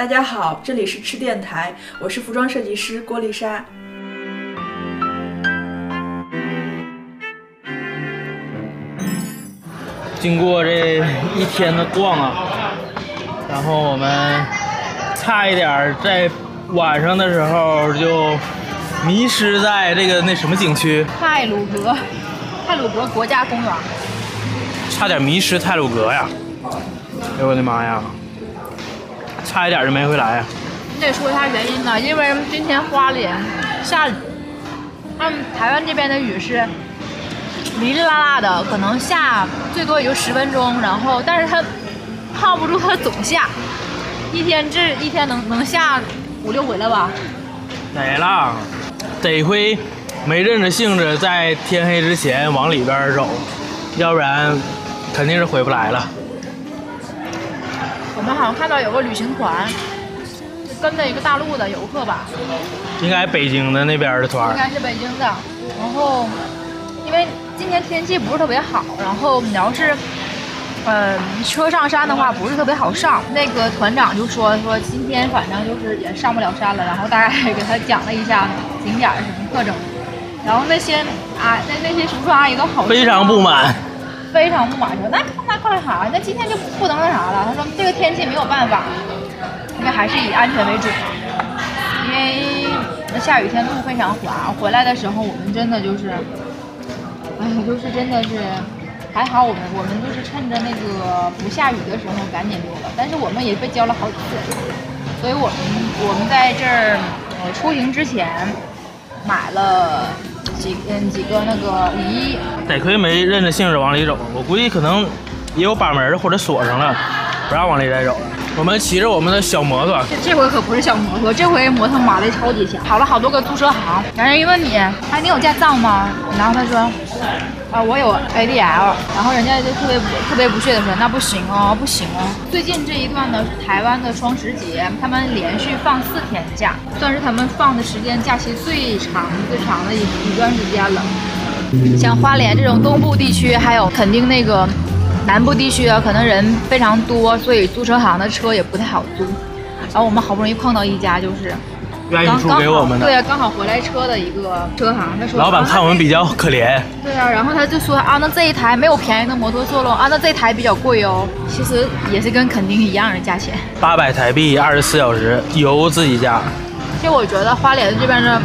大家好，这里是吃电台，我是服装设计师郭丽莎。经过这一天的逛啊，然后我们差一点在晚上的时候就迷失在这个那什么景区，泰鲁格，泰鲁格国家公园。差点迷失泰鲁格呀！哎呦我的妈呀，差一点就没回来呀！你得说一下原因呢，因为今天花莲下雨，他们台湾这边的雨是哩哩啦啦的，可能下最多也就十分钟，然后但是它靠不住它总下，一天这一天能能下五六回了吧？得了，得亏没认着性子在天黑之前往里边走，要不然肯定是回不来了。我们好像看到有个旅行团，跟着一个大陆的游客吧，应该北京的那边的团应该是北京的。然后因为今天天气不是特别好，然后你要是呃车上山的话不是特别好上。那个团长就说说今天反正就是也上不了山了，然后大概给他讲了一下景点儿什么特征。然后那些啊那那些叔叔阿姨都好非常不满。非常不满，说那那干啥？那今天就不能那啥了。他说这个天气没有办法，因为还是以安全为主。因为下雨天路非常滑，回来的时候我们真的就是，哎，就是真的是还好我们我们就是趁着那个不下雨的时候赶紧溜了，但是我们也被浇了好几次，所以我们我们在这儿出行之前买了。几嗯几个那个雨衣，得亏没认着性子往里走，我估计可能也有把门或者锁上了，不让往里再走。我们骑着我们的小摩托，这回可不是小摩托，这回摩托马力超级强，跑了好多个租车行。然后一问你，哎，你有驾照吗？然后他说，啊，我有 ADL。然后人家就特别特别不屑的说，那不行哦，不行哦。最近这一段呢是台湾的双十节，他们连续放四天假，算是他们放的时间假期最长最长的一一段时间了。像花莲这种东部地区，还有肯定那个。南部地区啊，可能人非常多，所以租车行的车也不太好租。然后我们好不容易碰到一家，就是愿意租给我们的，对啊，刚好回来车的一个车行。他说老板看我们比较可怜。对啊，然后他就说啊，那这一台没有便宜的摩托车喽，啊，那这台比较贵哦。其实也是跟垦丁一样的价钱，八百台币，二十四小时，油自己加。其实我觉得花莲这边的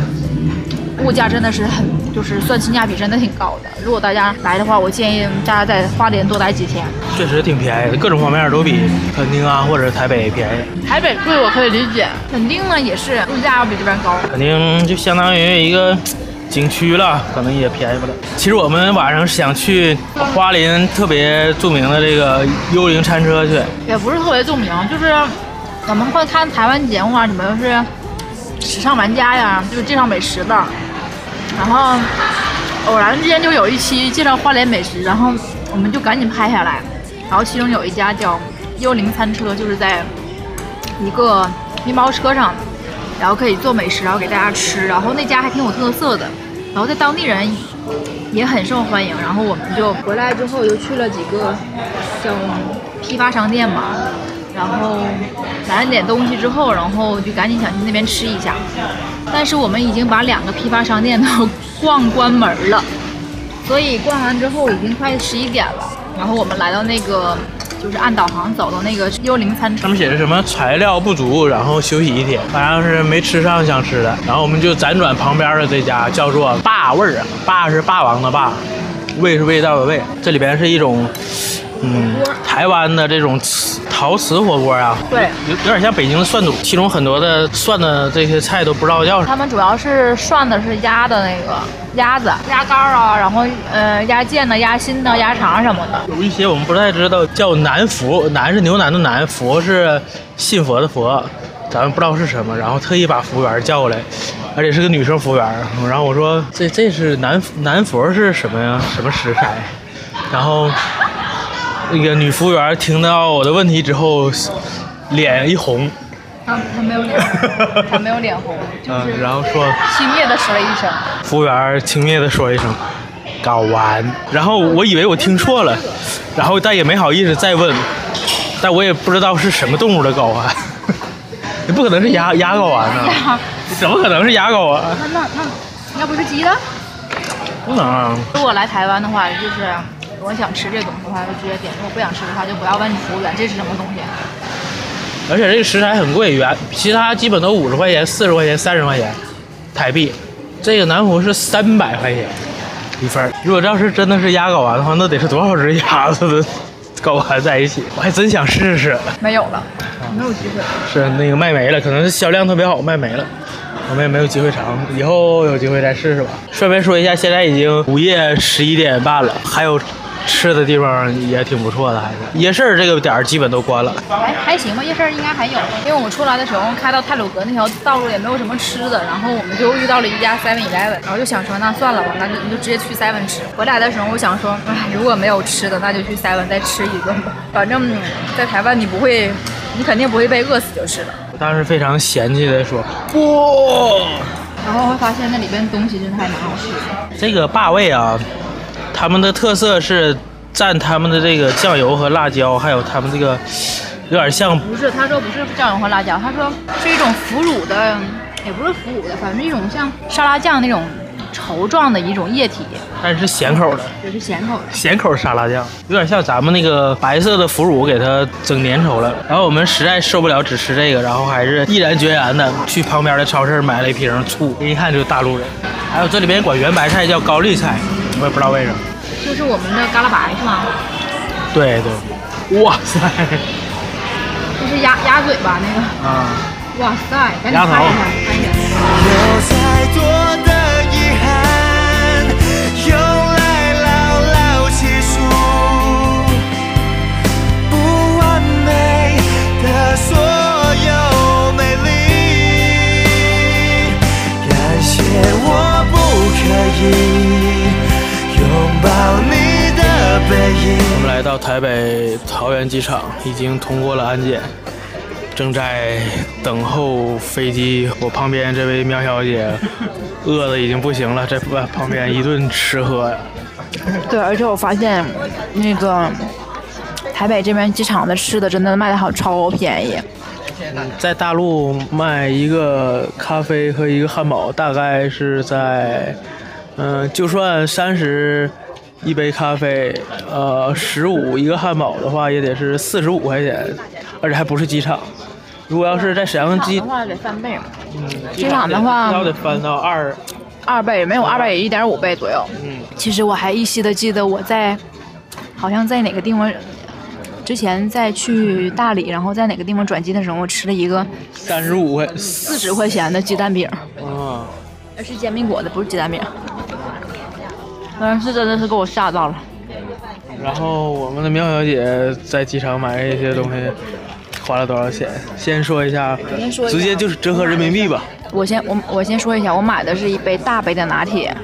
物价真的是很。就是算性价比真的挺高的。如果大家来的话，我建议大家在花莲多待几天。确实挺便宜的，各种方面都比垦丁啊或者台北便宜。台北贵我可以理解，垦丁呢也是物价要比这边高。垦丁就相当于一个景区了，可能也便宜不了。其实我们晚上想去花莲特别著名的这个幽灵餐车去，也不是特别著名，就是我们会看台湾节目啊，什么是时尚玩家呀，就是介绍美食的。然后偶然之间就有一期介绍花莲美食，然后我们就赶紧拍下来。然后其中有一家叫幽灵餐车，就是在一个面包车上，然后可以做美食，然后给大家吃。然后那家还挺有特色的，然后在当地人也很受欢迎。然后我们就回来之后又去了几个叫批发商店嘛。然后买了点东西之后，然后就赶紧想去那边吃一下。但是我们已经把两个批发商店都逛关门了，所以逛完之后已经快十一点了。然后我们来到那个，就是按导航走到那个幽灵餐车，上面写着什么材料不足，然后休息一天，好像是没吃上想吃的。然后我们就辗转旁边的这家，叫做霸味儿，霸是霸王的霸，味是味道的味。这里边是一种。嗯，台湾的这种瓷陶瓷火锅啊，对，有有点像北京的涮肚，其中很多的涮的这些菜都不知道叫什么。他们主要是涮的是鸭的那个鸭子、鸭肝啊，然后呃鸭腱的、鸭心的、鸭肠什么的。有一些我们不太知道，叫南佛，南是牛腩的南，佛是信佛的佛，咱们不知道是什么。然后特意把服务员叫过来，而且是个女生服务员。然后我说这这是南南佛是什么呀？什么食材？然后。那个女服务员听到我的问题之后，脸一红。她她没有脸红，她没有脸红，就是然后说轻蔑的说了一声。服务员轻蔑的说一声，睾丸。然后我以为我听错了，然后但也没好意思再问，但我也不知道是什么动物的睾丸。你不可能是鸭鸭睾丸呐、呀，你怎么可能是鸭睾丸？那那那那不是鸡的？不能啊！如果来台湾的话，就是我想吃这个东西的话，就直接点；如果不想吃的话，就不要问服务员这是什么东西。而且这个食材很贵，原其他基本都五十块钱、四十块钱、三十块钱台币，这个南湖是三百块钱一份。如果这要是真的是鸭睾丸的话，那得是多少只鸭子的睾丸在一起？我还真想试试。没有了，没有机会。是那个卖没了，可能是销量特别好，卖没了。我们也没有机会尝，以后有机会再试试吧。顺便说一下，现在已经午夜十一点半了，还有吃的地方也挺不错的，还是夜市这个点儿基本都关了。还还行吧，夜市应该还有，因为我们出来的时候开到泰鲁阁那条道路也没有什么吃的，然后我们就遇到了一家 Seven Eleven，然后就想说那算了吧，那就你就直接去 Seven 吃。回来的时候我想说，哎，如果没有吃的，那就去 Seven 再吃一顿吧。反正在台湾你不会，你肯定不会被饿死就是了。我当时非常嫌弃的说：“不，然后会发现那里边东西真的还蛮好吃的。这个霸位啊，他们的特色是蘸他们的这个酱油和辣椒，还有他们这个有点像不是，他说不是酱油和辣椒，他说是一种腐乳的，也不是腐乳的，反正一种像沙拉酱那种稠状的一种液体，但是是咸口的。”也是咸口的。咸口沙拉酱，有点像咱们那个白色的腐乳给它整粘稠了。然后我们实在受不了只吃这个，然后还是毅然决然的去旁边的超市买了一瓶醋，一看就是大陆人。还有这里边管圆白菜叫高丽菜，我也不知道为什么。就是我们的嘎啦白是吗？对对，哇塞就是鸭鸭嘴巴那个。啊！哇塞，赶紧鸭头拍一下，拍一下。有再多的遗憾，用来牢牢记住不完美的所有美丽。感谢我不可以我们来到台北桃园机场，已经通过了安检，正在等候飞机。我旁边这位苗小姐饿的已经不行了，在旁旁边一顿吃喝呀。对，而且我发现那个台北这边机场的吃的真的卖的好超便宜。在大陆卖一个咖啡和一个汉堡，大概是在，嗯、就算三十一杯咖啡，呃，十五一个汉堡的话，也得是四十五块钱，而且还不是机场。如果要是在沈阳机的，话得翻倍，嗯机场的话至少得翻到二，二倍没有二倍也一点五倍左右。嗯，其实我还依稀的记得我在，好像在哪个地方，之前在去大理，然后在哪个地方转机的时候，我吃了一个三十五块，四十块钱的鸡蛋饼，啊，那是煎饼果子，不是鸡蛋饼。但是真的是给我吓到了。然后我们的苗小姐在机场买这些东西花了多少钱？先说一下，先说直接就是折合人民币吧。我先我我先说一下，我买的是一杯大杯的拿铁，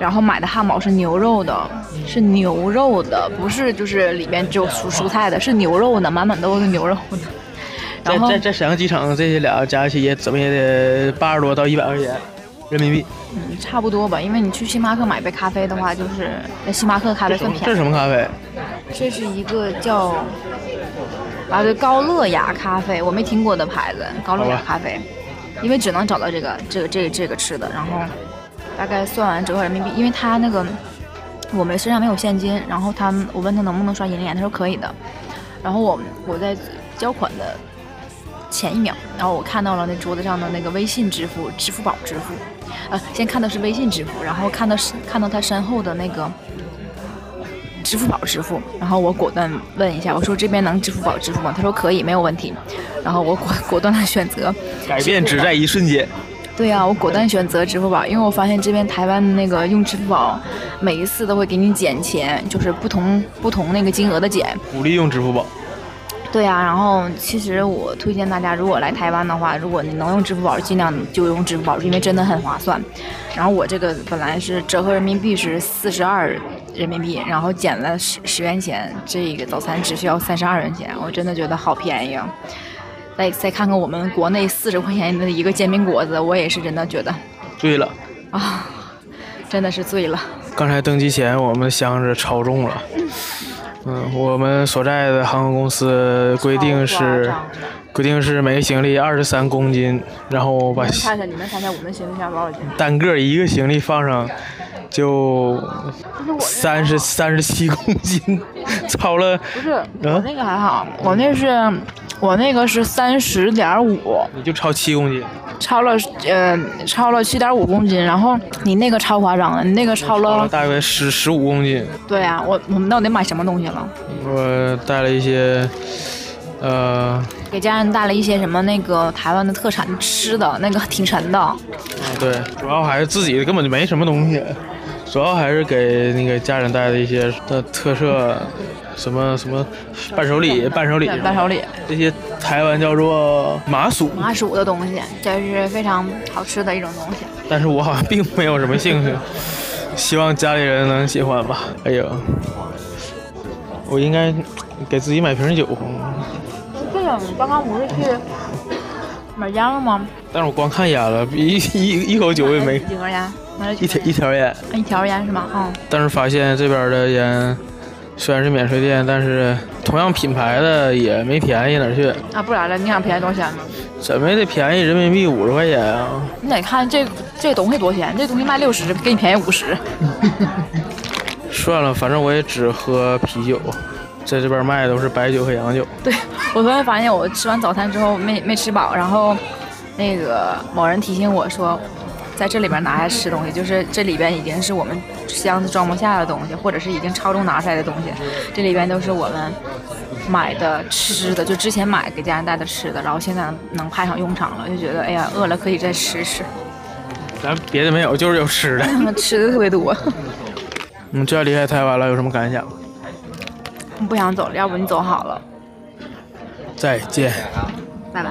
然后买的汉堡是牛肉的，是牛肉的，不是就是里面只有蔬蔬菜的，是牛肉的，满满都是牛肉的。在然后在在沈阳机场这些俩加一起也怎么也得八十多到一百块钱人民币。嗯差不多吧，因为你去星巴克买杯咖啡的话，就是在星巴克咖啡什么这是。什么咖啡？这是一个叫啊对高乐雅咖啡，我没听过的牌子，高乐雅咖啡，因为只能找到这个这个这个这个吃的，然后大概算完折合人民币，因为他那个我们身上没有现金，然后他我问他能不能刷银联，他说可以的，然后我我在交款的前一秒，然后我看到了那桌子上的那个微信支付、支付宝支付，呃，先看的是微信支付，然后看到是看到他身后的那个支付宝支付，然后我果断问一下，我说这边能支付宝支付吗？他说可以，没有问题。然后我果果断的选择，改变只在一瞬间。对呀、我果断选择支付宝，因为我发现这边台湾的那个用支付宝，每一次都会给你减钱，就是不同不同那个金额的减。鼓励用支付宝。对呀、然后其实我推荐大家，如果来台湾的话，如果你能用支付宝，尽量就用支付宝，因为真的很划算。然后我这个本来是折合人民币是四十二人民币，然后减了十十元钱，这个早餐只需要三十二元钱，我真的觉得好便宜啊！再再看看我们国内四十块钱的一个煎饼果子，我也是真的觉得醉了，啊，真的是醉了。刚才登机前我们的箱子超重了，嗯，我们所在的航空公司规定是规定是每个行李二十三公斤，然后把你们我们行李箱多少斤？单个一个行李放上就三十三十七公斤，超了不是我那个还好，我那是我那个是三十点五，你就超七公斤，超了呃超了七点五公斤，然后你那个超夸张了，你那个超超了了，大约十十五公斤。对啊，我我们到底买什么东西了？我带了一些，呃，给家人带了一些什么那个台湾的特产吃的，那个挺沉的。啊对，主要还是自己根本就没什么东西，主要还是给那个家人带的一些的特色，什么什么伴手礼、伴手礼，伴手礼，这些台湾叫做麻薯，麻薯的东西，这是非常好吃的一种东西。但是我好像并没有什么兴趣，希望家里人能喜欢吧。哎呀，我应该给自己买瓶酒，这个你刚刚不是去买烟了吗？但是我光看烟了，一一一口酒也没，几盒烟？买了一条几一条烟。一条烟是吗？嗯，但是发现这边的烟虽然是免税店，但是同样品牌的也没便宜哪去，啊，不然了，你想便宜多少钱呢？怎么也得便宜人民币五十块钱啊！你得看这这东西多少钱，这东西卖六十，给你便宜五十。算了，反正我也只喝啤酒，在这边卖的都是白酒和洋酒。对我突然发现，我吃完早餐之后没没吃饱，然后那个某人提醒我说，在这里边拿下吃东西，就是这里边已经是我们箱子装不下的东西，或者是已经超重拿出来的东西，这里边都是我们买的吃的，就之前买给家人带的吃的，然后现在能派上用场了，就觉得哎呀饿了可以再吃吃，咱别的没有，就是有吃的。吃的特别多。嗯，这要离开台湾了，有什么感想？不想走了，要不你走好了，再见。拜拜。